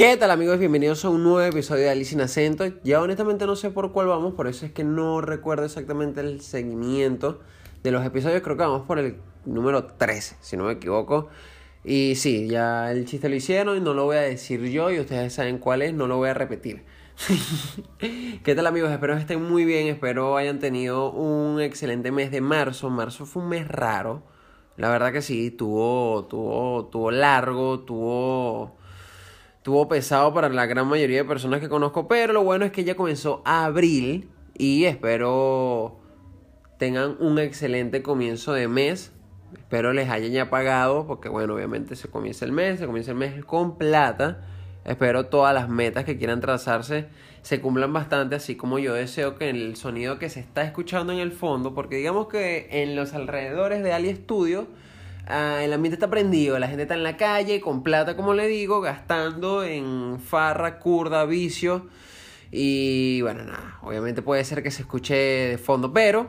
¿Qué tal amigos? Bienvenidos a un nuevo episodio de Alice sin acento. Ya honestamente no sé por cuál vamos, por eso es que no recuerdo exactamente el seguimiento de los episodios. Creo que vamos por el número 13, si no me equivoco. Y sí, ya el chiste lo hicieron y no lo voy a decir yo y ustedes saben cuál es, no lo voy a repetir. ¿Qué tal amigos? Espero que estén muy bien, espero hayan tenido un excelente mes de marzo. Marzo fue un mes raro, la verdad que sí, tuvo, tuvo, tuvo largo, tuvo Estuvo pesado para la gran mayoría de personas que conozco, pero lo bueno es que ya comenzó abril y espero tengan un excelente comienzo de mes. Espero les hayan ya pagado, porque bueno, obviamente se comienza el mes, se comienza el mes con plata. Espero todas las metas que quieran trazarse se cumplan bastante, así como yo deseo que el sonido que se está escuchando en el fondo, porque digamos que en los alrededores de Ali Studio Ah, el ambiente está prendido, la gente está en la calle con plata, como le digo, gastando en farra, curda, vicio. Y bueno, nada, obviamente puede ser que se escuche de fondo, pero,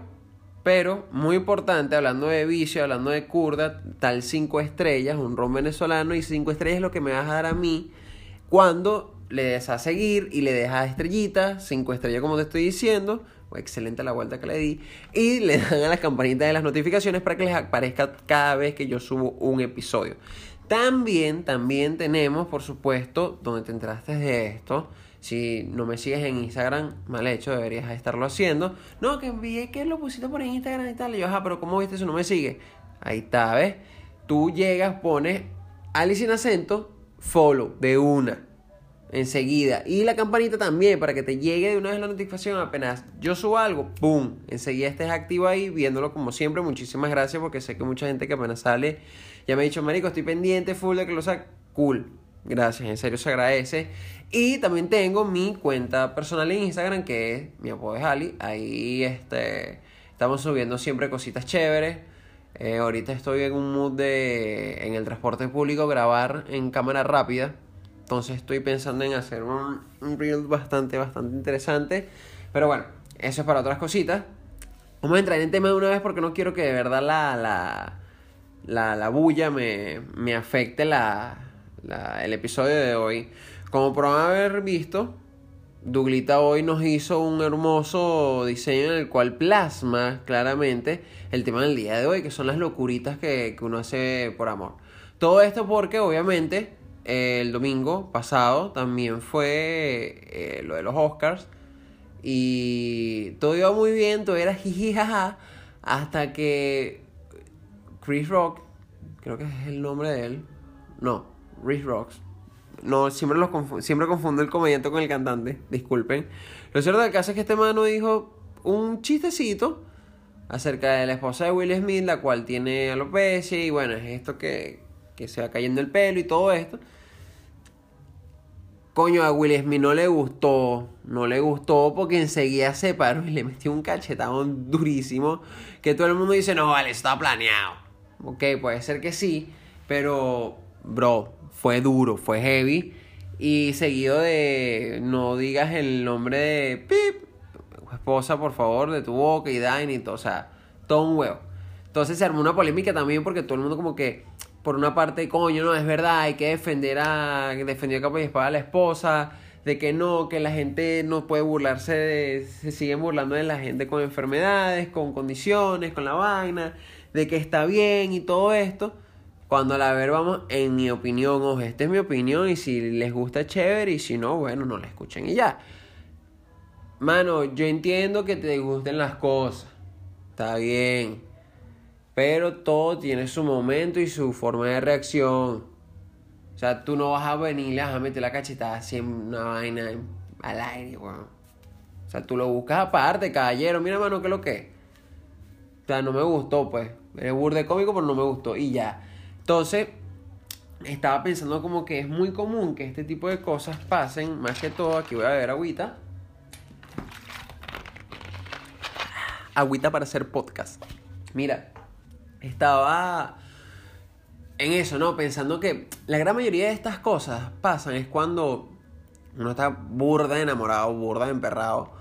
pero, muy importante, hablando de vicio, hablando de curda, tal 5 estrellas, un ron venezolano, y 5 estrellas es lo que me vas a dar a mí cuando le des a seguir y le dejas estrellitas, 5 estrellas como te estoy diciendo, excelente la vuelta que le di. Y le dan a las campanitas de las notificaciones para que les aparezca cada vez que yo subo un episodio. También, también tenemos, por supuesto, donde te entraste de esto. Si no me sigues en Instagram, mal hecho, deberías estarlo haciendo. No, que envié que lo pusiste por Instagram y tal. Y yo, ajá, pero ¿cómo viste eso? No me sigue. Ahí está, ¿ves? Tú llegas, pones Alice sin acento, follow, de una enseguida. Y la campanita también, para que te llegue de una vez la notificación apenas yo subo algo, ¡pum! Enseguida estés activo ahí, viéndolo como siempre. Muchísimas gracias porque sé que mucha gente que apenas sale ya me ha dicho, Marico, estoy pendiente, full de que lo saque. Cool. Gracias, en serio se agradece. Y también tengo mi cuenta personal en Instagram, que es mi apodo es Ali. Ahí este, estamos subiendo siempre cositas chéveres. Eh, ahorita estoy en un mood de, en el transporte público, grabar en cámara rápida entonces estoy pensando en hacer un, un reel bastante, bastante interesante. Pero bueno, eso es para otras cositas. Vamos a entrar en tema de una vez porque no quiero que de verdad la, la, la, la bulla me, me afecte la, la, el episodio de hoy. Como por haber visto, Duglita hoy nos hizo un hermoso diseño en el cual plasma claramente el tema del día de hoy, que son las locuritas que, que uno hace por amor. Todo esto porque obviamente el domingo pasado también fue eh, lo de los Oscars. Y todo iba muy bien, todo era jijijaja. Hasta que Chris Rock, creo que es el nombre de él. No, Chris Rocks. No, siempre, los siempre confundo el comediante con el cantante. Disculpen. Lo cierto del caso es que este mano dijo un chistecito acerca de la esposa de Will Smith, la cual tiene alopecia. Y bueno, es esto que, que se va cayendo el pelo y todo esto. Coño, a Will Smith no le gustó, no le gustó porque enseguida se paró y le metió un cachetón durísimo que todo el mundo dice, no, vale, está planeado. Ok, puede ser que sí, pero, bro, fue duro, fue heavy. Y seguido de, no digas el nombre de Pip, esposa, por favor, de tu boca y Dine y todo, o sea, todo un huevo. Entonces se armó una polémica también porque todo el mundo como que por una parte, coño, no, es verdad, hay que defender a, defender a capa y espada a la esposa, de que no, que la gente no puede burlarse, de, se siguen burlando de la gente con enfermedades, con condiciones, con la vaina, de que está bien y todo esto. Cuando a la ver vamos, en mi opinión, ojo, esta es mi opinión y si les gusta chévere y si no, bueno, no la escuchen y ya. Mano, yo entiendo que te gusten las cosas, está bien pero todo tiene su momento y su forma de reacción. O sea, tú no vas a venir y a meter la cachetada así en una vaina al aire, weón. O sea, tú lo buscas aparte, caballero. Mira, mano, ¿qué es lo que O sea, no me gustó, pues. Es burde cómico, pero no me gustó. Y ya. Entonces, estaba pensando como que es muy común que este tipo de cosas pasen. Más que todo, aquí voy a ver agüita. Agüita para hacer podcast. Mira, estaba en eso, ¿no? Pensando que la gran mayoría de estas cosas pasan es cuando uno está burda enamorado, burda emperrado,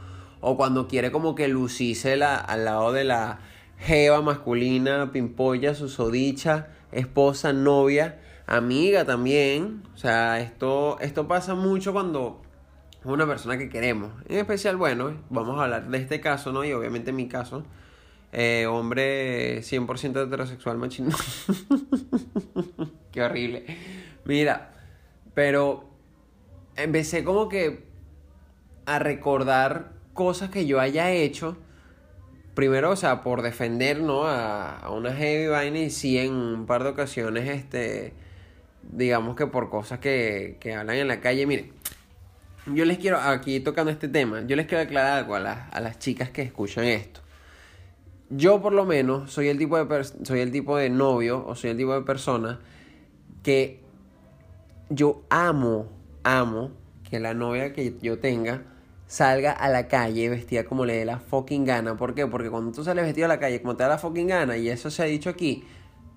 o cuando quiere como que lucirse al lado de la jeva masculina, pimpolla, susodicha, esposa, novia, amiga también. O sea, esto, esto pasa mucho cuando una persona que queremos. En especial, bueno, vamos a hablar de este caso, ¿no? Y obviamente mi caso. Eh, hombre 100% heterosexual machino. Qué horrible. Mira, pero empecé como que a recordar cosas que yo haya hecho. Primero, o sea, por defender, ¿no? A, a una heavy vaina y sí en un par de ocasiones, este, digamos que por cosas que, que hablan en la calle. Miren, yo les quiero, aquí tocando este tema, yo les quiero aclarar algo a a las chicas que escuchan esto. Yo por lo menos soy el tipo de soy el tipo de novio o soy el tipo de persona que yo amo, amo que la novia que yo tenga salga a la calle vestida como le dé la fucking gana. ¿Por qué? Porque cuando tú sales vestido a la calle como te da la fucking gana, y eso se ha dicho aquí,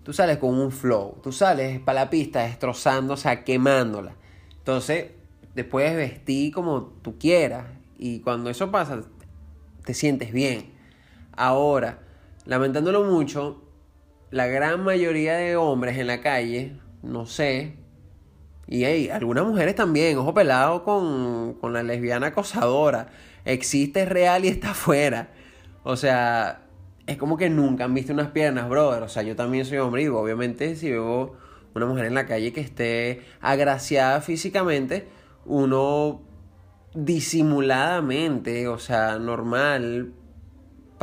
tú sales con un flow, tú sales para la pista destrozando, o sea, quemándola. Entonces, después vestir como tú quieras. Y cuando eso pasa, te sientes bien. Ahora, lamentándolo mucho, la gran mayoría de hombres en la calle, no sé, y hay algunas mujeres también, ojo pelado con, con la lesbiana acosadora, existe, es real y está afuera. O sea, es como que nunca han visto unas piernas, brother. O sea, yo también soy hombre y obviamente si veo una mujer en la calle que esté agraciada físicamente, uno disimuladamente, o sea, normal,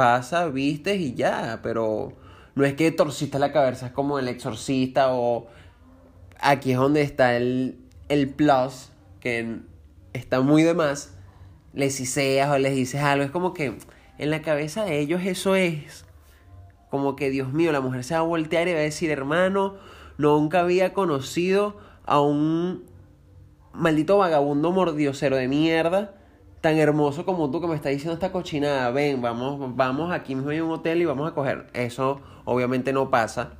pasa, vistes y ya, pero no es que torciste la cabeza, es como el exorcista o aquí es donde está el, el plus, que está muy de más, les dices o les dices algo, es como que en la cabeza de ellos eso es. Como que, Dios mío, la mujer se va a voltear y va a decir, hermano, nunca había conocido a un maldito vagabundo mordiosero de mierda tan hermoso como tú que me está diciendo esta cochinada. Ven, vamos, vamos aquí mismo hay un hotel y vamos a coger. Eso obviamente no pasa.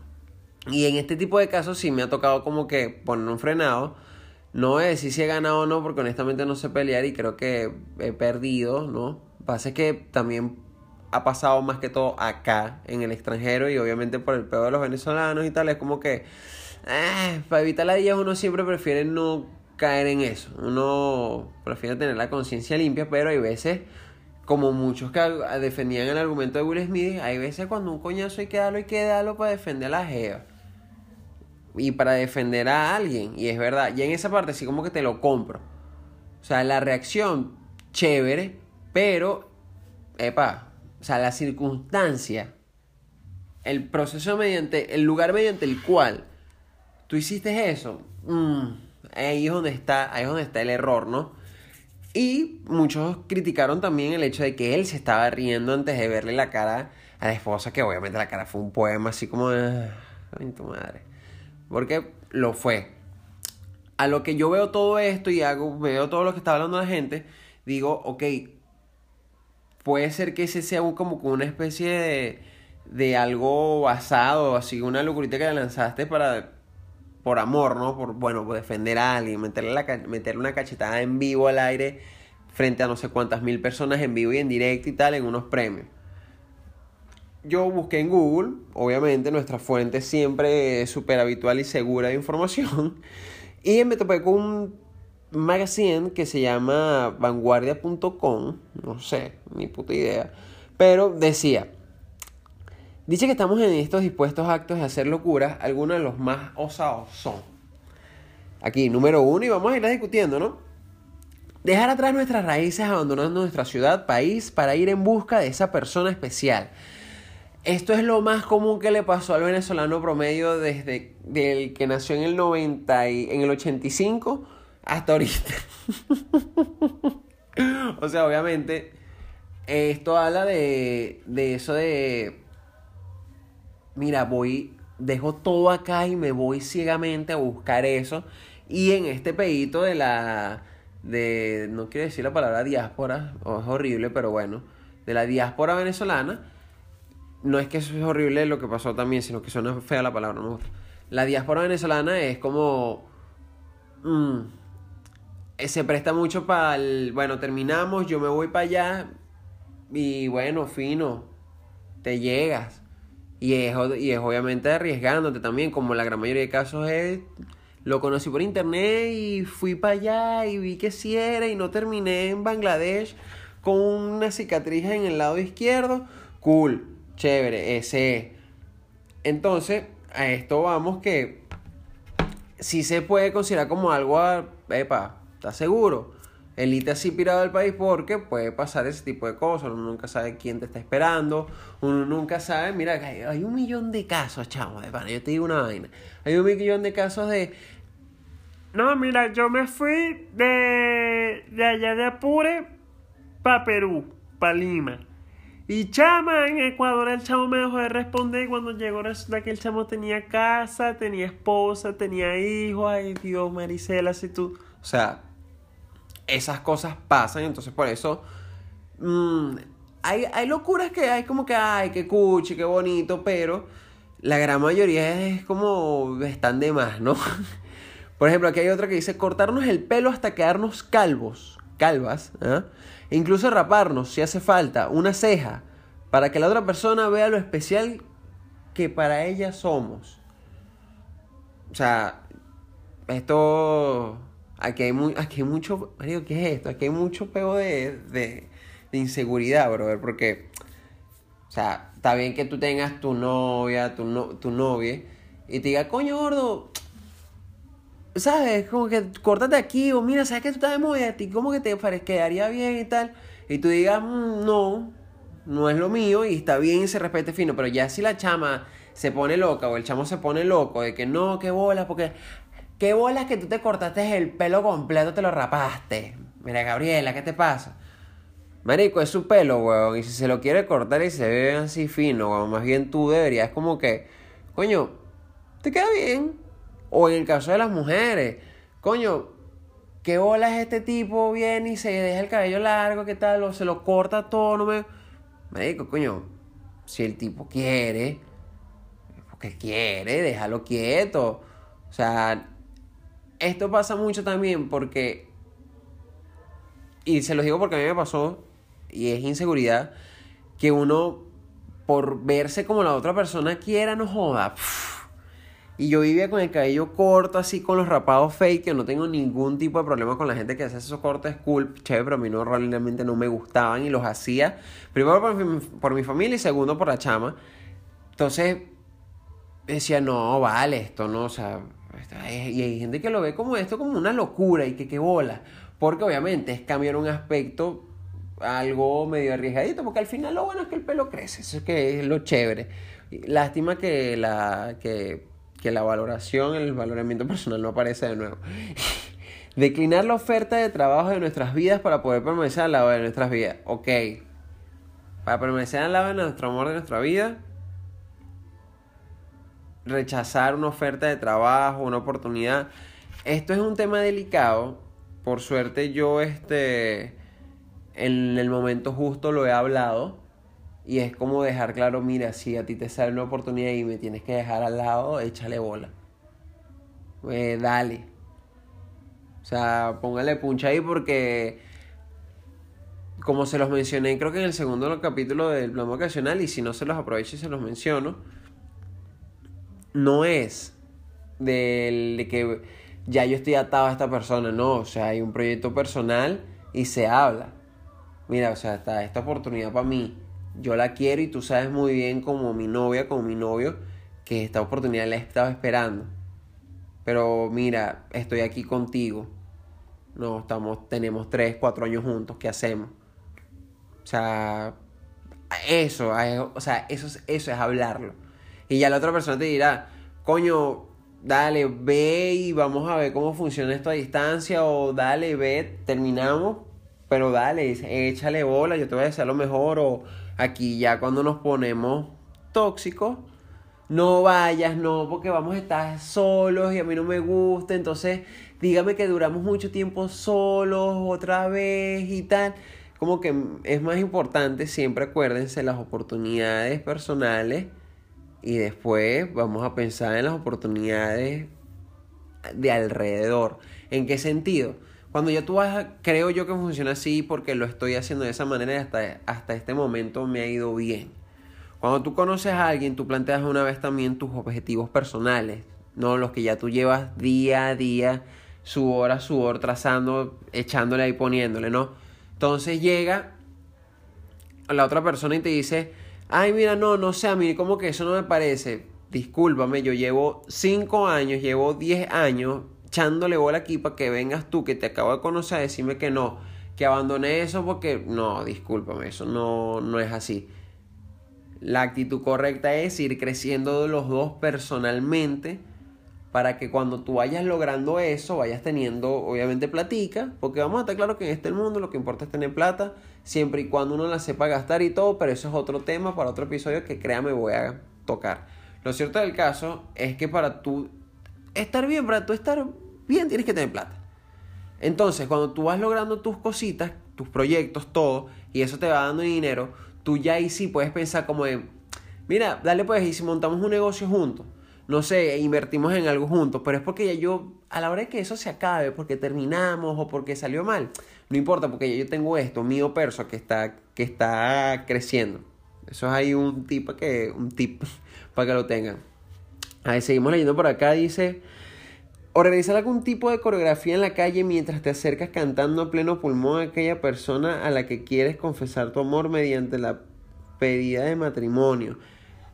Y en este tipo de casos sí me ha tocado como que poner un frenado. No voy a decir si he ganado o no, porque honestamente no sé pelear y creo que he perdido, ¿no? Pasa es que también ha pasado más que todo acá, en el extranjero, y obviamente por el peor de los venezolanos y tal, es como que, eh, para evitar la día uno siempre prefiere no caer en eso. Uno prefiere tener la conciencia limpia, pero hay veces, como muchos que defendían el argumento de Will Smith, hay veces cuando un coñazo hay que darlo, hay que darlo para defender a la jeva. Y para defender a alguien. Y es verdad. Y en esa parte sí como que te lo compro. O sea, la reacción, chévere, pero, epa, o sea, la circunstancia, el proceso mediante, el lugar mediante el cual tú hiciste eso, mmm, ahí es donde está, ahí es donde está el error, ¿no? Y muchos criticaron también el hecho de que él se estaba riendo antes de verle la cara a la esposa, que obviamente la cara fue un poema así como de... Ay, tu madre. Porque lo fue. A lo que yo veo todo esto y hago, veo todo lo que está hablando la gente, digo, ok, puede ser que ese sea como una especie de, de algo basado, así una locurita que le lanzaste para por amor, ¿no? Por, bueno, por defender a alguien, meterle, la, una cachetada en vivo al aire frente a no sé cuántas mil personas en vivo y en directo y tal en unos premios. Yo busqué en Google, obviamente nuestra fuente siempre es súper habitual y segura de información, y me topé con un magazine que se llama vanguardia.com, no sé, ni puta idea, pero decía, Dice que estamos en estos dispuestos actos de hacer locuras, algunos de los más osados son. Aquí, número uno, y vamos a ir discutiendo, ¿no? Dejar atrás nuestras raíces abandonando nuestra ciudad, país, para ir en busca de esa persona especial. Esto es lo más común que le pasó al venezolano promedio desde el que nació en el 90 y en el 85 hasta ahorita. o sea, obviamente, esto habla de, de eso de mira, voy, dejo todo acá y me voy ciegamente a buscar eso. Y en este pedito de la, de, no quiero decir la palabra diáspora, es horrible, pero bueno, de la diáspora venezolana, no es que eso es horrible lo que pasó también, sino que suena fea la palabra, no La diáspora venezolana es como... Mm, se presta mucho para el... Bueno, terminamos, yo me voy para allá y bueno, fino, te llegas. Y es, y es obviamente arriesgándote también, como la gran mayoría de casos es lo conocí por internet y fui para allá y vi que sí era y no terminé en Bangladesh con una cicatriz en el lado izquierdo. Cool, chévere, ese. Entonces, a esto vamos que si se puede considerar como algo, a, epa, ¿estás seguro? Elite así pirado del país porque puede pasar ese tipo de cosas. Uno nunca sabe quién te está esperando. Uno nunca sabe. Mira, hay, un millón de casos, chamo, de pana. Yo te digo una vaina. Hay un millón de casos de. No, mira, yo me fui de, de allá de Apure para Perú, para Lima. Y chama, en Ecuador el chamo me dejó de responder y cuando llegó resulta que el chamo tenía casa, tenía esposa, tenía hijos. Ay Dios, Marisela, si tú... O sea, esas cosas pasan, entonces por eso... Mm, hay, hay locuras que hay como que, ay, qué cuchi, qué bonito, pero la gran mayoría es como están de más, ¿no? Por ejemplo, aquí hay otra que dice cortarnos el pelo hasta quedarnos calvos, calvas, ¿eh? E incluso raparnos si hace falta una ceja para que la otra persona vea lo especial que para ella somos. O sea, esto aquí hay, muy, aquí hay mucho, ¿qué es esto? Aquí hay mucho pego de, de, inseguridad, brother, porque, o sea, está bien que tú tengas tu novia, tu, no, tu novia, y te diga, coño gordo, ¿sabes? Como que córtate aquí, o mira, ¿sabes que tú estás de moda? ¿A ti cómo que te quedaría bien y tal? Y tú digas, mm, no, no es lo mío y está bien y se respete fino, pero ya si la chama se pone loca o el chamo se pone loco de que no, qué bolas, porque qué bolas que tú te cortaste el pelo completo, te lo rapaste. Mira, Gabriela, ¿qué te pasa? Marico, es su pelo, weón, y si se lo quiere cortar y se ve así fino, weón, más bien tú deberías como que, coño, te queda bien, o en el caso de las mujeres, coño, ¿qué bola es este tipo? Viene y se deja el cabello largo, ¿qué tal? O se lo corta todo, no me... Digo, coño, si el tipo quiere, porque quiere, déjalo quieto. O sea, esto pasa mucho también porque... Y se los digo porque a mí me pasó, y es inseguridad, que uno, por verse como la otra persona quiera, no joda. Y yo vivía con el cabello corto, así con los rapados fake, que no tengo ningún tipo de problema con la gente que hace esos cortes cool, chévere, pero a mí no, realmente no me gustaban y los hacía, primero por mi, familia y segundo por la chama. Entonces, decía, no, vale, esto no, o sea, y hay gente que lo ve como esto, como una locura y que qué bola, porque obviamente es cambiar un aspecto algo medio arriesgadito, porque al final lo bueno es que el pelo crece, eso es que es lo chévere. Lástima que la que que la valoración, el valoramiento personal no aparece de nuevo. Declinar la oferta de trabajo de nuestras vidas para poder permanecer al lado de nuestras vidas. Ok. Para permanecer al lado de nuestro amor de nuestra vida. Rechazar una oferta de trabajo, una oportunidad. Esto es un tema delicado. Por suerte yo este en el momento justo lo he hablado y es como dejar claro, mira, si a ti te sale una oportunidad y me tienes que dejar al lado, échale bola. Eh, dale. O sea, póngale puncha ahí porque, como se los mencioné, creo que en el segundo capítulo del plan ocasional, y si no se los aprovecho y se los menciono, no es del, de que ya yo estoy atado a esta persona, no, o sea, hay un proyecto personal y se habla. Mira, o sea, esta oportunidad para mí yo la quiero y tú sabes muy bien como mi novia, como mi novio, que esta oportunidad la he estado esperando. Pero mira, estoy aquí contigo. No, estamos, tenemos tres, cuatro años juntos, ¿qué hacemos? O sea, eso, o sea, eso, eso es hablarlo. Y ya la otra persona te dirá, coño, dale, ve y vamos a ver cómo funciona esto a distancia, o dale, ve, terminamos, pero dale, échale bola, yo te voy a decir lo mejor, o Aquí ya cuando nos ponemos tóxicos, no vayas, no, porque vamos a estar solos y a mí no me gusta, entonces dígame que duramos mucho tiempo solos otra vez y tal. Como que es más importante, siempre acuérdense las oportunidades personales y después vamos a pensar en las oportunidades de alrededor. ¿En qué sentido? Cuando ya tú vas, creo yo que funciona así porque lo estoy haciendo de esa manera y hasta, hasta este momento me ha ido bien. Cuando tú conoces a alguien, tú planteas una vez también tus objetivos personales. no los que ya tú llevas día a día, sudor a sudor, trazando, echándole ahí, poniéndole, ¿no? Entonces llega la otra persona y te dice, ay, mira, no, no sé, a mí como que eso no me parece. Discúlpame, yo llevo 5 años, llevo 10 años echándole bola aquí para que vengas tú, que te acabo de conocer, a decirme que no, que abandoné eso porque, no, discúlpame, eso no, no es así. La actitud correcta es ir creciendo los dos personalmente para que cuando tú vayas logrando eso, vayas teniendo obviamente platica, porque vamos a estar claro que en este mundo lo que importa es tener plata, siempre y cuando uno la sepa gastar y todo, pero eso es otro tema para otro episodio que créame voy a tocar. Lo cierto del caso es que para tú estar bien, para tú estar bien tienes que tener plata. Entonces, cuando tú vas logrando tus cositas, tus proyectos, todo, y eso te va dando dinero, tú ya ahí sí puedes pensar como de, mira, dale pues, y si montamos un negocio juntos, no sé, invertimos en algo juntos, pero es porque ya yo, a la hora que eso se acabe, porque terminamos o porque salió mal, no importa, porque yo tengo esto, mío perso, que está, que está creciendo. Eso es ahí un tip, que, un tip para que lo tengan. Ahí seguimos leyendo por acá, dice... Organizar algún tipo de coreografía en la calle mientras te acercas cantando a pleno pulmón a aquella persona a la que quieres confesar tu amor mediante la pedida de matrimonio.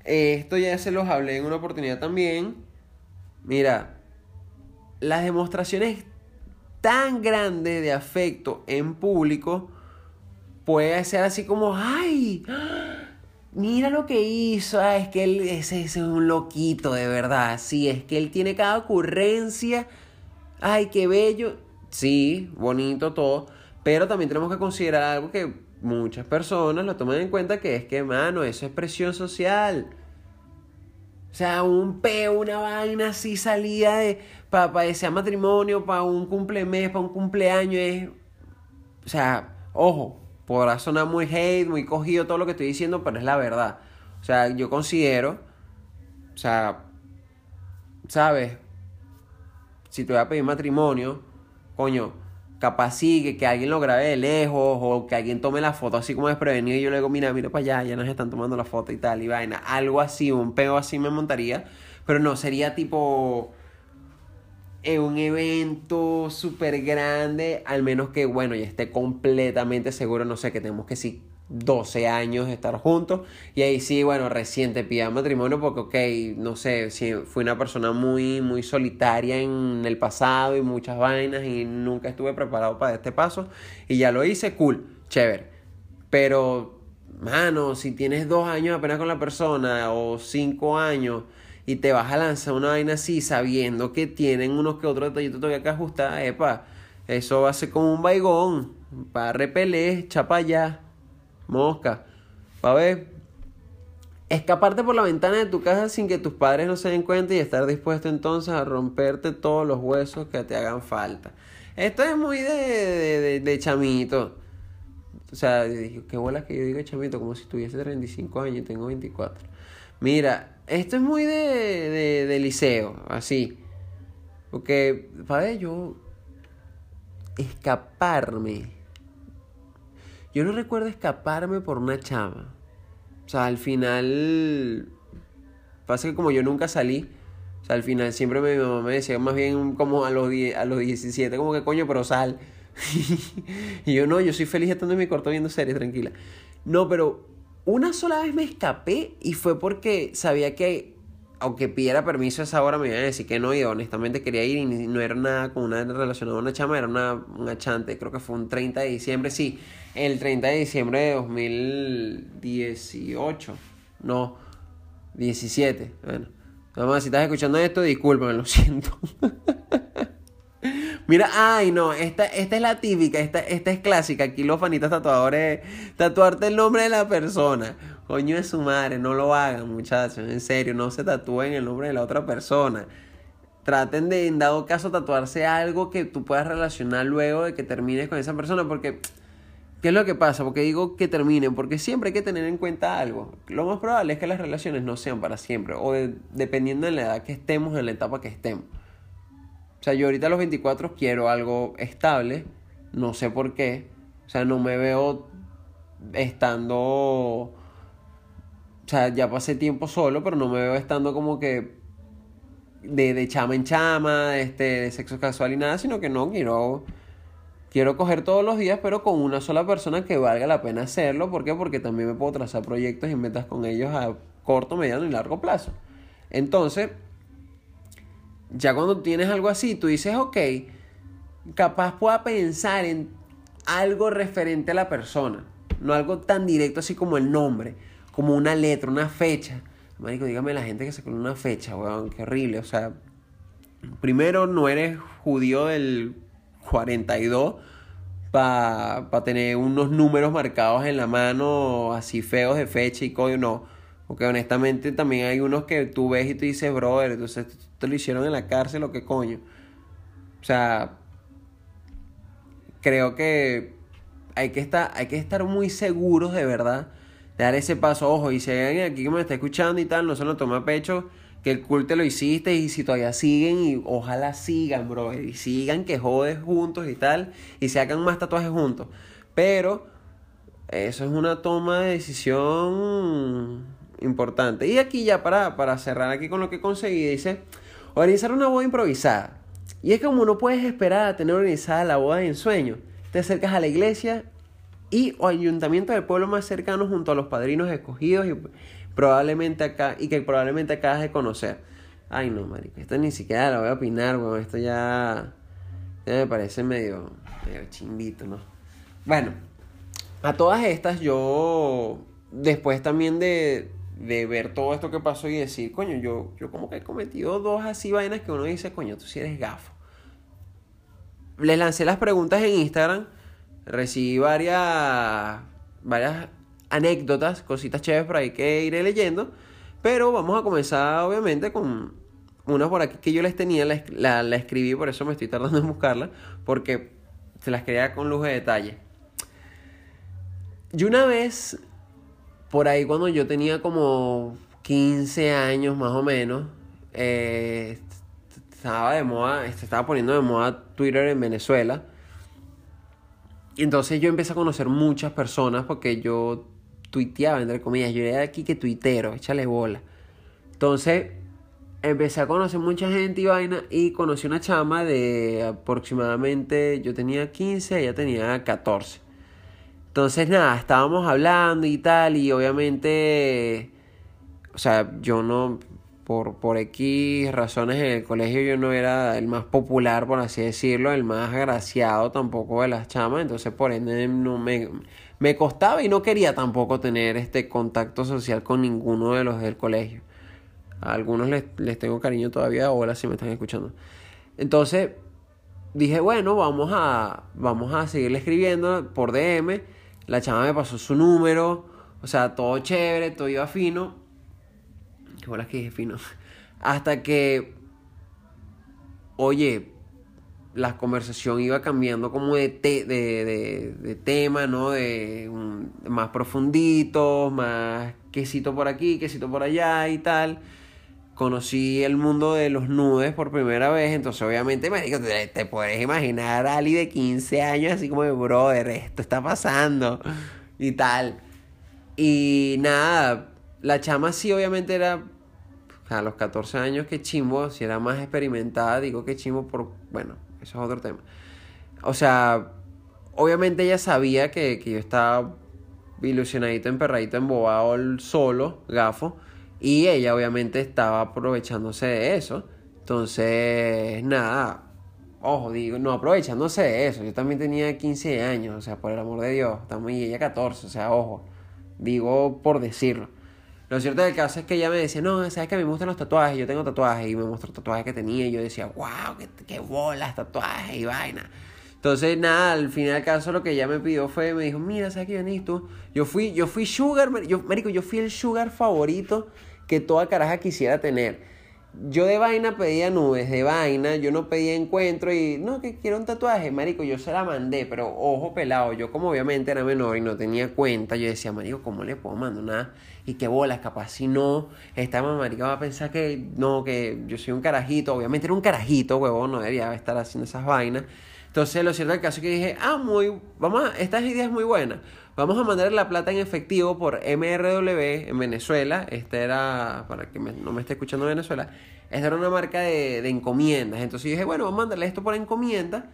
Esto ya se los hablé en una oportunidad también. Mira, las demostraciones tan grandes de afecto en público puede ser así como, ay, mira lo que hizo, ah, es que él ese, es un loquito de verdad, sí, es que él tiene cada ocurrencia, ay, qué bello, sí, bonito todo, pero también tenemos que considerar algo que muchas personas lo toman en cuenta, que es que, mano, eso es presión social. O sea, un peo, una vaina así salía de, para ese matrimonio, para un cumplemes, para un cumpleaños, es, o sea, ojo, podrá sonar muy hate, muy cogido todo lo que estoy diciendo, pero es la verdad. O sea, yo considero, o sea, ¿sabes? Si te voy a pedir matrimonio, coño, capaz sí que, alguien lo grabe de lejos o que alguien tome la foto así como desprevenido y yo le digo, mira, mira para allá, ya nos están tomando la foto y tal, y vaina. Algo así, un peo así me montaría, pero no, sería tipo en un evento súper grande, al menos que, bueno, ya esté completamente seguro, no sé, que tenemos que sí 12 años de estar juntos. Y ahí sí, bueno, reciente pida matrimonio porque, ok, no sé, si fui una persona muy, muy solitaria en el pasado y muchas vainas y nunca estuve preparado para este paso. Y ya lo hice, cool, chévere. Pero, mano, si tienes dos años apenas con la persona o cinco años y te vas a lanzar una vaina así sabiendo que tienen unos que otros detallitos todavía que ajustar, epa, eso va a ser como un baigón, para repeler, chapa allá, mosca, pa' ver. Escaparte por la ventana de tu casa sin que tus padres no se den cuenta y estar dispuesto entonces a romperte todos los huesos que te hagan falta. Esto es muy de, de, de, chamito. O sea, qué bolas que yo digo chamito, como si tuviese 35 años y tengo 24. Mira, esto es muy de, de, liceo, así. Porque, para yo escaparme. Yo no recuerdo escaparme por una chama. O sea, al final. Pasa que como yo nunca salí. O sea, al final siempre mi mamá me decía más bien como a los, a los 17, como que coño, pero sal. y yo no, yo soy feliz estando en mi cuarto viendo series, tranquila. No, pero una sola vez me escapé y fue porque sabía que, aunque pidiera permiso a esa hora, me iban a decir que no. Y honestamente quería ir y no era nada con una relacionada a una chama, era una, un achante. Creo que fue un 30 de diciembre, sí, el 30 de diciembre de 2018. No, 17. Bueno, mamá, si estás escuchando esto, discúlpame, lo siento. Mira, ay, no, esta, esta es la típica, esta, esta es clásica. Aquí los fanitas tatuadores, tatuarte el nombre de la persona. Coño de su madre, no lo hagan, muchachos, en serio, no se tatúen el nombre de la otra persona. Traten de, en dado caso, tatuarse algo que tú puedas relacionar luego de que termines con esa persona, porque, ¿qué es lo que pasa? Porque digo que terminen, porque siempre hay que tener en cuenta algo. Lo más probable es que las relaciones no sean para siempre, o dependiendo de la edad que estemos, en la etapa que estemos. O sea, yo ahorita a los 24 quiero algo estable, no sé por qué. O sea, no me veo estando... O sea, ya pasé tiempo solo, pero no me veo estando como que de, de chama en chama, este, de sexo casual y nada, sino que no quiero quiero coger todos los días, pero con una sola persona que valga la pena hacerlo. ¿Por qué? Porque también me puedo trazar proyectos y metas con ellos a corto, mediano y largo plazo. Entonces, ya cuando tienes algo así, tú dices, ok, capaz pueda pensar en algo referente a la persona. No algo tan directo así como el nombre, como una letra, una fecha. Marico, dígame la gente que se pone una fecha, weón, qué horrible. O sea, primero no eres judío del 42 para pa tener unos números marcados en la mano así feos de fecha y código, no. Porque honestamente también hay unos que tú ves y tú dices, brother, entonces te lo hicieron en la cárcel o qué coño. O sea, creo que hay que estar, hay que estar muy seguros de verdad dar ese paso. Ojo, y si hay alguien aquí que me está escuchando y tal, no se lo tome a pecho que el culto lo hiciste y si todavía siguen y ojalá sigan, bro, y sigan que jodes juntos y tal y se hagan más tatuajes juntos. Pero eso es una toma de decisión importante. Y aquí ya para, para cerrar aquí con lo que conseguí, dice, organizar una boda improvisada. Y es como no puedes esperar a tener organizada la boda en sueño. Te acercas a la iglesia y o ayuntamiento del pueblo más cercano junto a los padrinos escogidos y probablemente acá, y que probablemente acabas de conocer. Ay, no, marico, esto ni siquiera lo voy a opinar, weón, esto ya, me parece medio, medio chimbito, ¿no? Bueno, a todas estas yo, después también de, de ver todo esto que pasó y decir, coño, yo, yo como que he cometido dos así vainas que uno dice, coño, tú sí eres gafo. Les lancé las preguntas en Instagram, recibí varias, varias anécdotas, cositas chéveres por ahí que iré leyendo. Pero vamos a comenzar obviamente con una por aquí que yo les tenía, la, la, escribí, por eso me estoy tardando en buscarla, porque se las quería con lujo de detalle. Yo una vez, por ahí cuando yo tenía como 15 años más o menos, eh, estaba de moda, estaba poniendo de moda Twitter en Venezuela. Y entonces yo empecé a conocer muchas personas porque yo tuiteaba, entre comillas. Yo era aquí que tuitero, échale bola. Entonces, empecé a conocer mucha gente y vaina. Y conocí una chama de aproximadamente. Yo tenía 15, ella tenía 14. Entonces, nada, estábamos hablando y tal. Y obviamente. O sea, yo no. Por, por X razones en el colegio yo no era el más popular, por así decirlo, el más agraciado tampoco de las chamas, entonces por ende no me, me costaba y no quería tampoco tener este contacto social con ninguno de los del colegio. A algunos les, les tengo cariño todavía, ahora si me están escuchando. Entonces dije, bueno, vamos a, vamos a seguirle escribiendo por DM. La chama me pasó su número, o sea, todo chévere, todo iba fino. Qué bolas que dije fino. Hasta que, oye, la conversación iba cambiando como de, de, tema, ¿no? De más profundito, más quesito por aquí, quesito por allá y tal. Conocí el mundo de los nudes por primera vez, entonces obviamente, te, te puedes imaginar a Ali de 15 años así como de, brother, esto está pasando y tal. Y nada, la chama sí obviamente era a los 14 años que chimbo, si era más experimentada, digo que chimbo por, bueno, eso es otro tema. O sea, obviamente ella sabía que, yo estaba ilusionadito, emperradito, embobado solo, gafo. Y ella obviamente estaba aprovechándose de eso. Entonces, nada. Ojo, digo, no aprovechándose de eso. Yo también tenía 15 años, o sea, por el amor de Dios. Estamos y ella 14, o sea, ojo. Digo por decirlo. Lo cierto del caso es que ella me decía, no, sabes que a mí me gustan los tatuajes, yo tengo tatuajes, y me mostró tatuajes que tenía, y yo decía, wow, qué, qué bolas, tatuajes y vaina. Entonces, nada, al final caso lo que ella me pidió fue, me dijo, mira, ¿sabes qué tú? Yo fui, yo fui sugar, yo, marico, yo fui el sugar favorito que toda caraja quisiera tener yo de vaina pedía nubes, de vaina, yo no pedía encuentro y no, que quiero un tatuaje, marico, yo se la mandé, pero ojo pelado, yo como obviamente era menor y no tenía cuenta, yo decía, marico, ¿cómo le puedo mandar nada? Y qué bolas, capaz si no, esta marica va a pensar que no, que yo soy un carajito, obviamente era un carajito, huevón, no debería estar haciendo esas vainas. Entonces, lo cierto del caso es que dije, ah, muy, vamos a, esta idea es muy buena. vamos a mandar la plata en efectivo por MRW en Venezuela. Esta era, para que no me esté escuchando en Venezuela, esta era una marca de, de encomiendas. Entonces yo dije, bueno, vamos a mandarle esto por encomienda.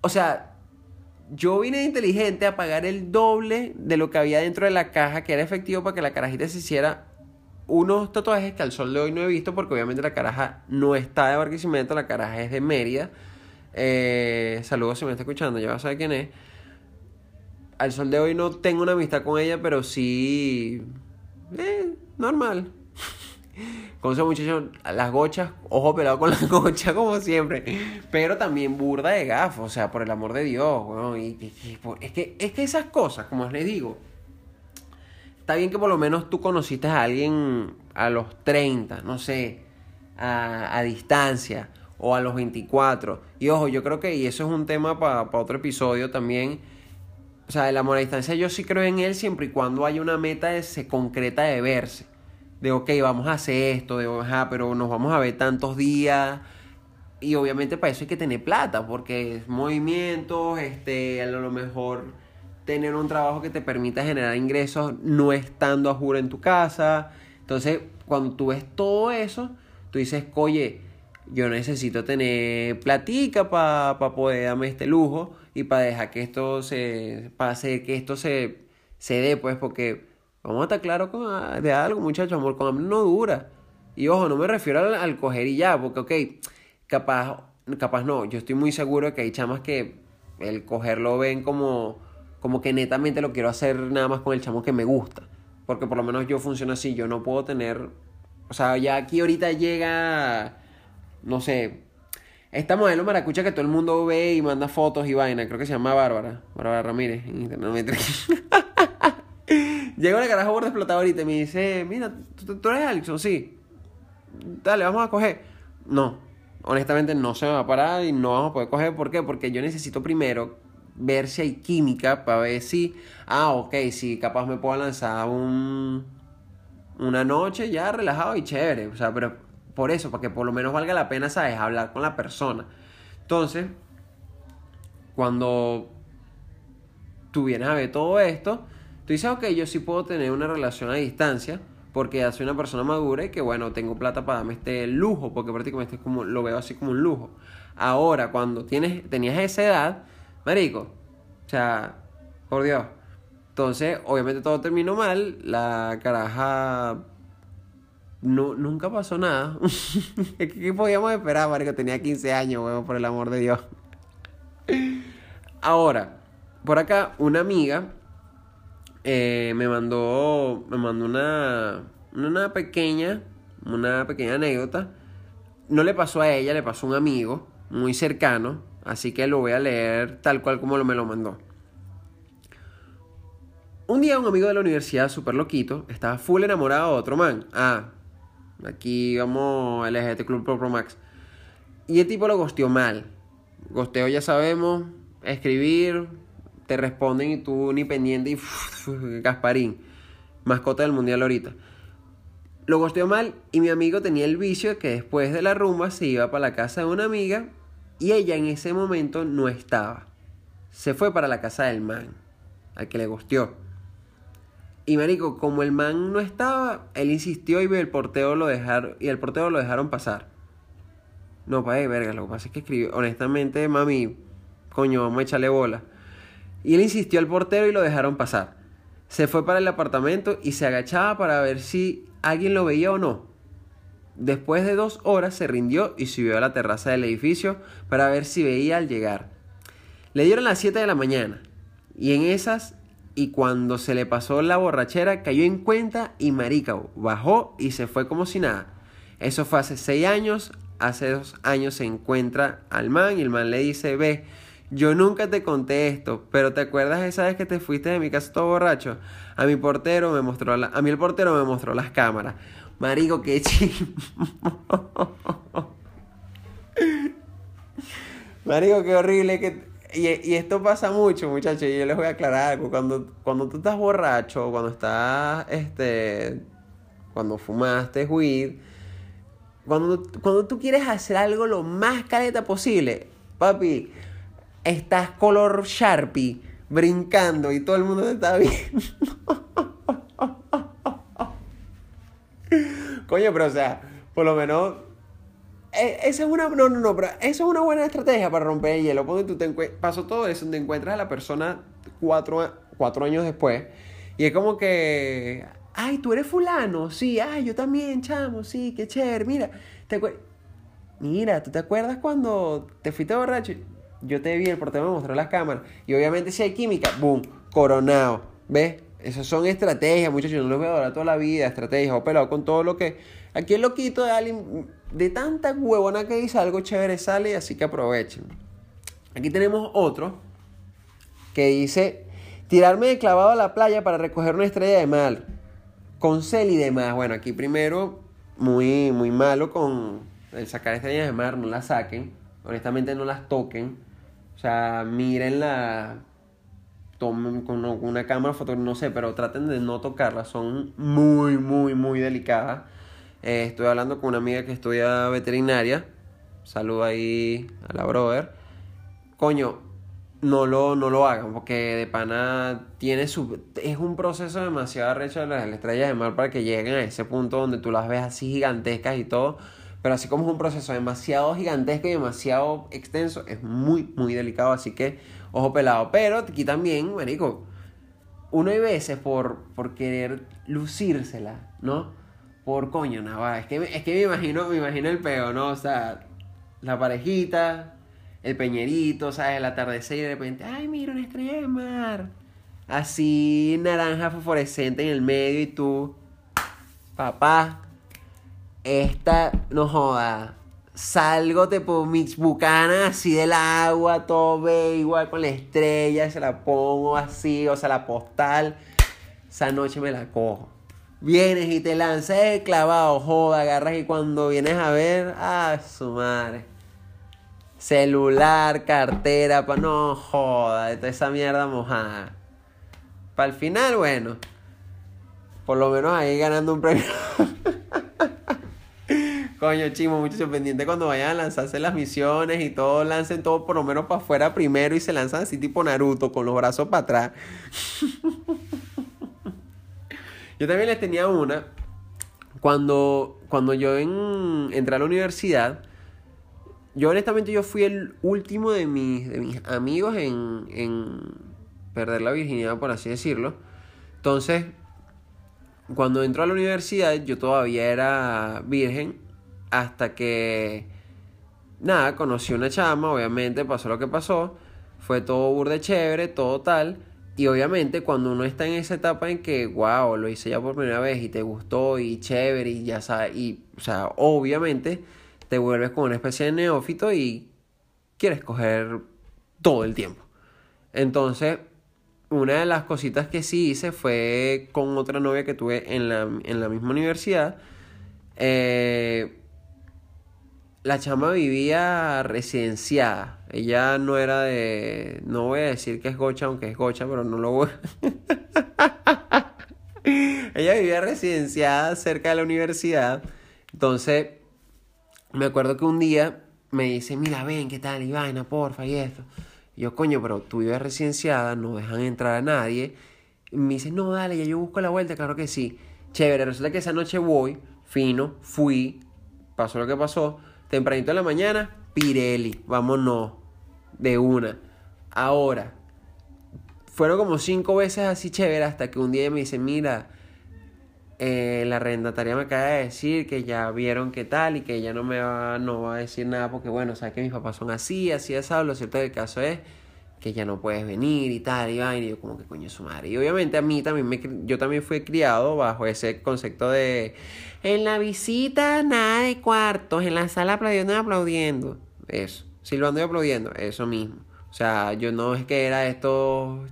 O sea, yo vine inteligente a pagar el doble de lo que había dentro de la caja, que era efectivo para que la carajita se hiciera unos tatuajes que al sol de hoy no he visto, porque obviamente la caraja no está de Barquisimeto, la caraja es de Mérida. Eh, saludos si me está escuchando, ya vas a saber quién es. Al sol de hoy no tengo una amistad con ella, pero sí. Eh, normal. Con esos muchachos, las gochas, ojo pelado con las gochas, como siempre. Pero también burda de gafo, o sea, por el amor de Dios, y, es, que, es que esas cosas, como les digo, está bien que por lo menos tú conociste a alguien a los 30, no sé, a, a distancia, o a los 24. Y ojo, yo creo que, y eso es un tema para otro episodio también. O sea, el amor a distancia yo sí creo en él siempre y cuando haya una meta de, se concreta de verse de, ok, vamos a hacer esto, de, ajá, pero nos vamos a ver tantos días. Y obviamente para eso hay que tener plata, porque es movimientos, este, a lo mejor tener un trabajo que te permita generar ingresos no estando a juro en tu casa. Entonces, cuando tú ves todo eso, tú dices, oye, yo necesito tener platica para poder darme este lujo y para dejar que esto se, para que esto se, se dé, pues, porque Vamos a estar claros con, ah, de algo, muchachos. Amor con no dura. Y ojo, no me refiero al, coger y ya, porque, ok, capaz, capaz no. Yo estoy muy seguro de que hay chamas que el cogerlo ven como, como que netamente lo quiero hacer nada más con el chamo que me gusta. Porque por lo menos yo funciono así. Yo no puedo tener. O sea, ya aquí ahorita llega. No sé. Esta modelo maracucha que todo el mundo ve y manda fotos y vaina. Creo que se llama Bárbara. Bárbara Ramírez. Llega una caraja por explotador y me dice, mira, ¿tú, eres Alexon? Sí. Dale, vamos a coger. No, honestamente no se me va a parar y no vamos a poder coger. ¿Por qué? Porque yo necesito primero ver si hay química para ver si, ah, ok, si capaz me puedo lanzar un, una noche ya relajado y chévere. O sea, pero por eso, para que por lo menos valga la pena, ¿sabes? Hablar con la persona. Entonces, cuando tú vienes a ver todo esto, Tú dices, ok, yo sí puedo tener una relación a distancia porque ya soy una persona madura y que bueno, tengo plata para darme este lujo, porque prácticamente es como, lo veo así como un lujo. Ahora, cuando tienes, tenías esa edad, marico, o sea, por Dios. Entonces, obviamente todo terminó mal, la caraja no, nunca pasó nada. ¿Qué podíamos esperar, marico? Tenía 15 años, weón, por el amor de Dios. Ahora, por acá, una amiga eh, me mandó, me mandó una, una pequeña, una pequeña anécdota. No le pasó a ella, le pasó a un amigo muy cercano, así que lo voy a leer tal cual como me lo mandó. Un día un amigo de la universidad, súper loquito, estaba full enamorado de otro man. Ah, aquí vamos LGT Club Pro, Pro Max. Y el tipo lo gosteó mal. Gosteo ya sabemos, escribir, te responden y tú ni pendiente y Gasparín, mascota del mundial ahorita. Lo gosteó mal y mi amigo tenía el vicio que después de la rumba se iba para la casa de una amiga y ella en ese momento no estaba. Se fue para la casa del man, al que le gosteó. Y marico, como el man no estaba, él insistió y el porteo lo dejaron y el porteo lo dejaron pasar. No, pa' verga, lo que pasa es que escribió, honestamente, mami, coño, vamos a echarle bola. Y él insistió al portero y lo dejaron pasar. Se fue para el apartamento y se agachaba para ver si alguien lo veía o no. Después de dos horas se rindió y subió a la terraza del edificio para ver si veía al llegar. Le dieron las 7 de la mañana y en esas y cuando se le pasó la borrachera cayó en cuenta y marica bajó y se fue como si nada. Eso fue hace 6 años, hace dos años se encuentra al man y el man le dice, ve, yo nunca te conté esto, pero ¿te acuerdas esa vez que te fuiste de mi casa todo borracho? A mi portero me mostró a mí el portero me mostró las cámaras. Marico, qué chimo. Marico, qué horrible que y, esto pasa mucho, muchachos, y yo les voy a aclarar algo. Cuando, cuando tú estás borracho, cuando estás, este, cuando fumaste weed, cuando, cuando tú quieres hacer algo lo más caleta posible, papi, estás color Sharpie, brincando y todo el mundo te está viendo. Coño, pero o sea, por lo menos. Eh, Esa es una. No, no, no, pero eso es una buena estrategia para romper el hielo. Porque tú te pasó todo eso, te encuentras a la persona cuatro, cuatro años después. Y es como que. Ay, tú eres fulano. Sí, ay, yo también, chamo. Sí, qué chévere. Mira, te Mira, ¿tú te acuerdas cuando te fuiste borracho? Yo te vi, el portero me mostró las cámaras. Y obviamente si hay química, boom, coronado. ¿Ves? Esas son estrategias, muchachos. Yo no los voy a adorar toda la vida, estrategias. O pelado con todo lo que... Aquí el loquito de alguien, de tanta huevona que dice algo chévere sale, así que aprovechen. Aquí tenemos otro que dice, tirarme de clavado a la playa para recoger una estrella de mar. Con cel y demás. Bueno, aquí primero, muy, muy malo con el sacar estrellas de mar, no las saquen. Honestamente no las toquen. O sea, mírenla, con una- cámara fotográfica, no sé, pero traten de no tocarlas. Son muy, muy, muy delicadas. Eh, estoy hablando con una amiga que estudia veterinaria. Saludo ahí a la brother. Coño, no lo, no lo hagan porque de pana tiene su... Es un proceso demasiado arrecho de las estrellas de mar para que lleguen a ese punto donde tú las ves así gigantescas y todo. Pero así como es un proceso demasiado gigantesco y demasiado extenso, es muy, muy delicado. Así que, ojo pelado. Pero aquí también, marico, uno hay veces por, por querer lucírsela, ¿no? Por coño, nada, es que, es que me imagino, me imagino el peo, ¿no? O sea, la parejita, el peñerito, ¿sabes? El atardecer y de repente, ay, mira una estrella de mar. Así, naranja fosforescente en el medio y tú, papá, esta, no joda, salgo tipo mix bucana así del agua, todo ve igual con la estrella, se la pongo así, o sea, la postal, esa noche me la cojo. Vienes y te lanzas el clavado, joda, agarras y cuando vienes a ver, ah, su madre. Celular, cartera, pa, no joda, toda esa mierda mojada. Para el final, bueno, por lo menos ahí ganando un premio. Coño, chimo, muchachos pendientes cuando vayan a lanzarse las misiones y todo, lancen todo por lo menos para afuera primero y se lanzan así tipo Naruto, con los brazos para atrás. yo también les tenía una. Cuando, cuando yo en- entré a la universidad, yo honestamente yo fui el último de mis, de mis amigos en, en perder la virginidad, por así decirlo. Entonces, cuando entró a la universidad, yo todavía era virgen hasta que, nada, conocí una chama, obviamente pasó lo que pasó, fue todo burde chévere, todo tal. Y obviamente cuando uno está en esa etapa en que, wow, lo hice ya por primera vez y te gustó y chévere y ya sabes, y, o sea, obviamente te vuelves como una especie de neófito y quieres coger todo el tiempo. Entonces, una de las cositas que sí hice fue con otra novia que tuve en la, en la misma universidad. Eh, la chama vivía residenciada. Ella no era de. No voy a decir que es gocha, aunque es gocha, pero no lo voy. Ella vivía residenciada cerca de la universidad. Entonces, me acuerdo que un día me dice: Mira, ven, ¿qué tal? Y vaina, porfa, y esto. Y yo, coño, pero tú vives residenciada, no dejan entrar a nadie. Y me dice: No, dale, ya yo busco la vuelta, claro que sí. Chévere, resulta que esa noche voy, fino, fui, pasó lo que pasó. Tempranito en la mañana, Pirelli, vámonos, de una. Ahora, fueron como cinco veces así chévere hasta que un día me dice, mira, eh, la arrendataria me acaba de decir que ya vieron qué tal y que ella no me va, no va a decir nada porque bueno, sabes que mis papás son así, así, así, lo cierto del caso es que ya no puedes venir y tal, y vaina, y yo como que coño su madre. Y obviamente a mí también me, yo también fui criado bajo ese concepto de en la visita nada de cuartos, en la sala aplaudiendo y aplaudiendo. Eso, silbando y aplaudiendo, eso mismo. O sea, yo no es que era de estos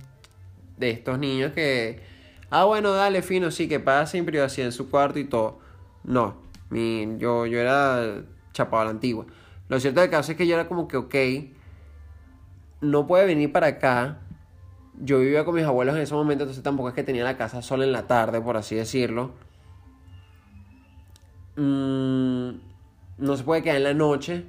de estos niños que ah bueno, dale fino, sí que pasa sin privacidad en su cuarto y todo. No, mi, yo yo era chapado a la antigua. Lo cierto del caso es que yo era como que ok, no puede venir para acá. Yo vivía con mis abuelos en ese momento, entonces tampoco es que tenía la casa sola en la tarde, por así decirlo. Mm, no se puede quedar en la noche.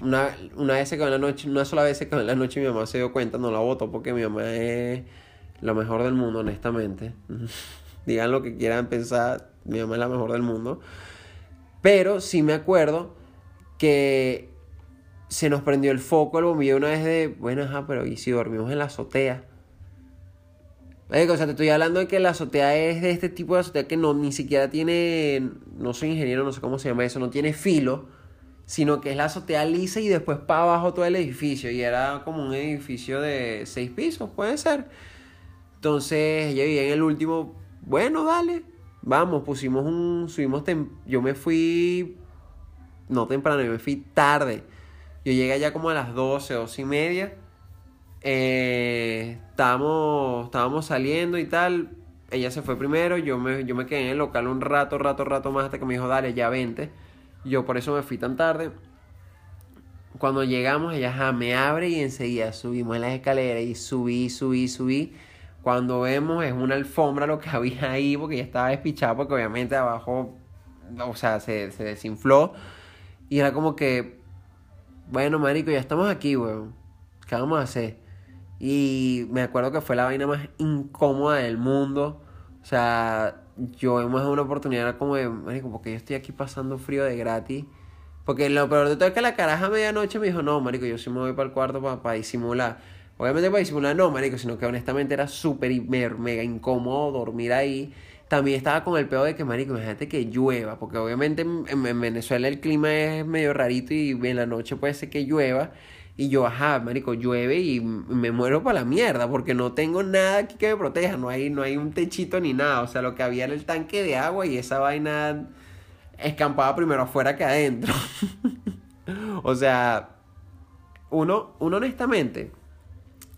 Una, una vez se quedó en la noche, una sola vez se quedó en la noche mi mamá se dio cuenta, no la votó porque mi mamá es lo mejor del mundo, honestamente. Digan lo que quieran pensar, mi mamá es la mejor del mundo. Pero sí me acuerdo que se nos prendió el foco, el bombillo una vez de, bueno, ajá, pero ¿y si dormimos en la azotea? o sea, te estoy hablando de que la azotea es de este tipo de azotea que no ni siquiera tiene, no soy ingeniero, no sé cómo se llama eso, no tiene filo, sino que es la azotea lisa y después para abajo todo el edificio. Y era como un edificio de seis pisos, puede ser. Entonces ella vivía en el último, bueno, dale, vamos, pusimos un, subimos, yo me fui, no temprano, yo me fui tarde. Yo llegué allá como a las 12, 12 y media. Eh, estábamos, estábamos saliendo y tal. Ella se fue primero, yo me, yo me quedé en el local un rato, rato, rato más hasta que me dijo, dale, ya vente. Yo por eso me fui tan tarde. Cuando llegamos, ella me abre y enseguida subimos en las escaleras y subí, subí, subí. Cuando vemos es una alfombra lo que había ahí porque ya estaba despichado porque obviamente abajo, o sea, se, se desinfló. Y era como que, bueno, marico, ya estamos aquí, weón. ¿Qué vamos a hacer? Y me acuerdo que fue la vaina más incómoda del mundo. O sea, yo hemos una oportunidad como de, marico, porque yo estoy aquí pasando frío de gratis. Porque lo peor de todo es que la caraja a medianoche me dijo, no, marico, yo sí me voy para el cuarto para, disimular. Obviamente para disimular no, marico, sino que honestamente era súper mega incómodo dormir ahí. También estaba con el peor de que, marico, imagínate que llueva, porque obviamente en, en Venezuela el clima es medio rarito y en la noche puede ser que llueva. Y yo, ajá, marico, llueve y me muero para la mierda porque no tengo nada aquí que me proteja, no hay, no hay un techito ni nada, o sea, lo que había era el tanque de agua y esa vaina escampaba primero afuera que adentro. o sea, uno, uno honestamente,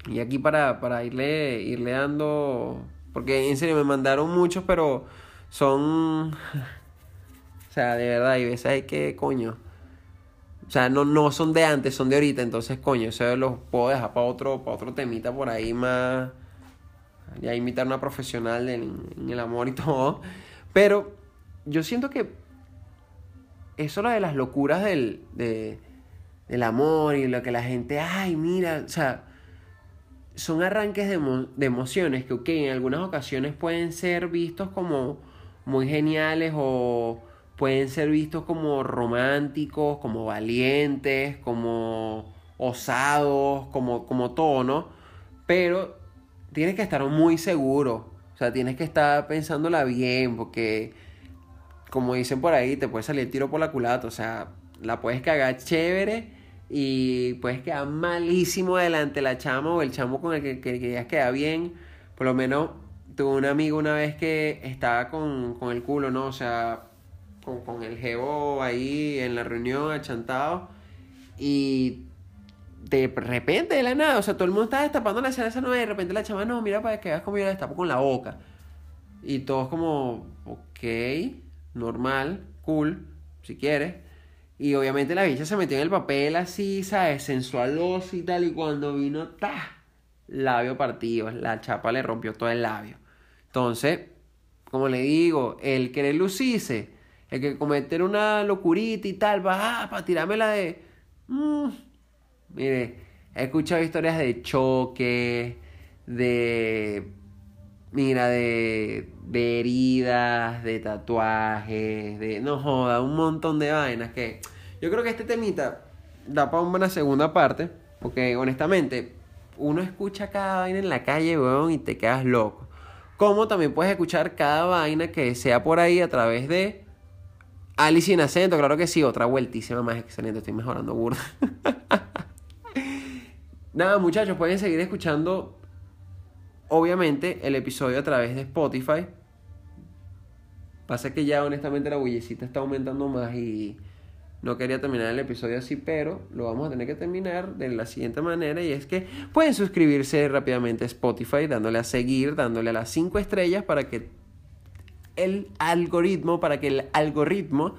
y aquí para, para irle, irle dando, porque en serio me mandaron muchos, pero son, o sea, de verdad, y veces hay que, coño o sea, no, no son de antes, son de ahorita. Entonces, coño, eso los puedo dejar para otro, para otro temita por ahí más. Ya imitar a una profesional en, el amor y todo. Pero yo siento que eso lo de las locuras del, del amor y lo que la gente, ay, mira, o sea, son arranques de, de emociones que, ok, en algunas ocasiones pueden ser vistos como muy geniales o pueden ser vistos como románticos, como valientes, como osados, como, como todo, ¿no? Pero tienes que estar muy seguro, o sea, tienes que estar pensándola bien, porque como dicen por ahí, te puede salir el tiro por la culata, o sea, la puedes cagar chévere y puedes quedar malísimo delante la chama o el chamo con el que, que, que queda bien. Por lo menos tuve un amigo una vez que estaba con, con el culo, ¿no? O sea, con, el jevo ahí en la reunión achantado y de repente de la nada, o sea, todo el mundo estaba destapando la cerveza nueva y de repente la chava, no, mira para que veas cómo yo la destapo con la boca. Y todos como, ok, normal, cool, si quieres. Y obviamente la bicha se metió en el papel así, ¿sabes? Sensualoso y tal. Y cuando vino, ¡ta! Labio partido. La chapa le rompió todo el labio. Entonces, como le digo, el querer lucirse el que cometer una locurita y tal, va ah, para tirarme la de. Mm, mire, he escuchado historias de choque, de. Mira, de, de heridas, de tatuajes, de. No joda, un montón de vainas que. Yo creo que este temita da para una segunda parte, porque honestamente, uno escucha cada vaina en la calle, weón, y te quedas loco. Como también puedes escuchar cada vaina que sea por ahí a través de Alice en acento, claro que sí, otra vueltísima más excelente, estoy mejorando burda. Nada, muchachos, pueden seguir escuchando, obviamente, el episodio a través de Spotify. Pasa que ya honestamente la bullecita está aumentando más y no quería terminar el episodio así, pero lo vamos a tener que terminar de la siguiente manera y es que pueden suscribirse rápidamente a Spotify dándole a seguir, dándole a las 5 estrellas para que el algoritmo, para que el algoritmo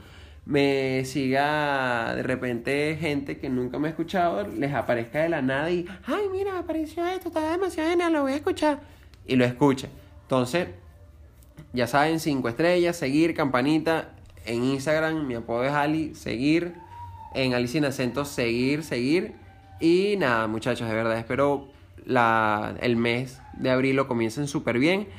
me siga de repente gente que nunca me ha escuchado, les aparezca de la nada y, ay, mira, apareció esto, está demasiado genial, lo voy a escuchar. Y lo escucha. Entonces, ya saben, cinco estrellas, seguir, campanita. En Instagram, mi apodo es Ali, seguir. en Alicia en Acento seguir, seguir. Y nada, muchachos, de verdad, espero la, el mes de abril lo comiencen súper bien.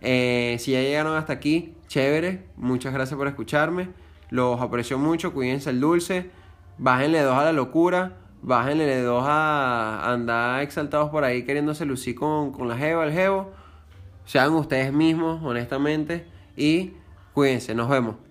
Eh, si ya llegaron hasta aquí, chévere. Muchas gracias por escucharme. Los aprecio mucho. Cuídense el dulce. Bájenle dos a la locura. Bájenle dos a andar exaltados por ahí queriéndose lucir con, con la jeva, el jevo. Sean ustedes mismos, honestamente. Y cuídense. Nos vemos.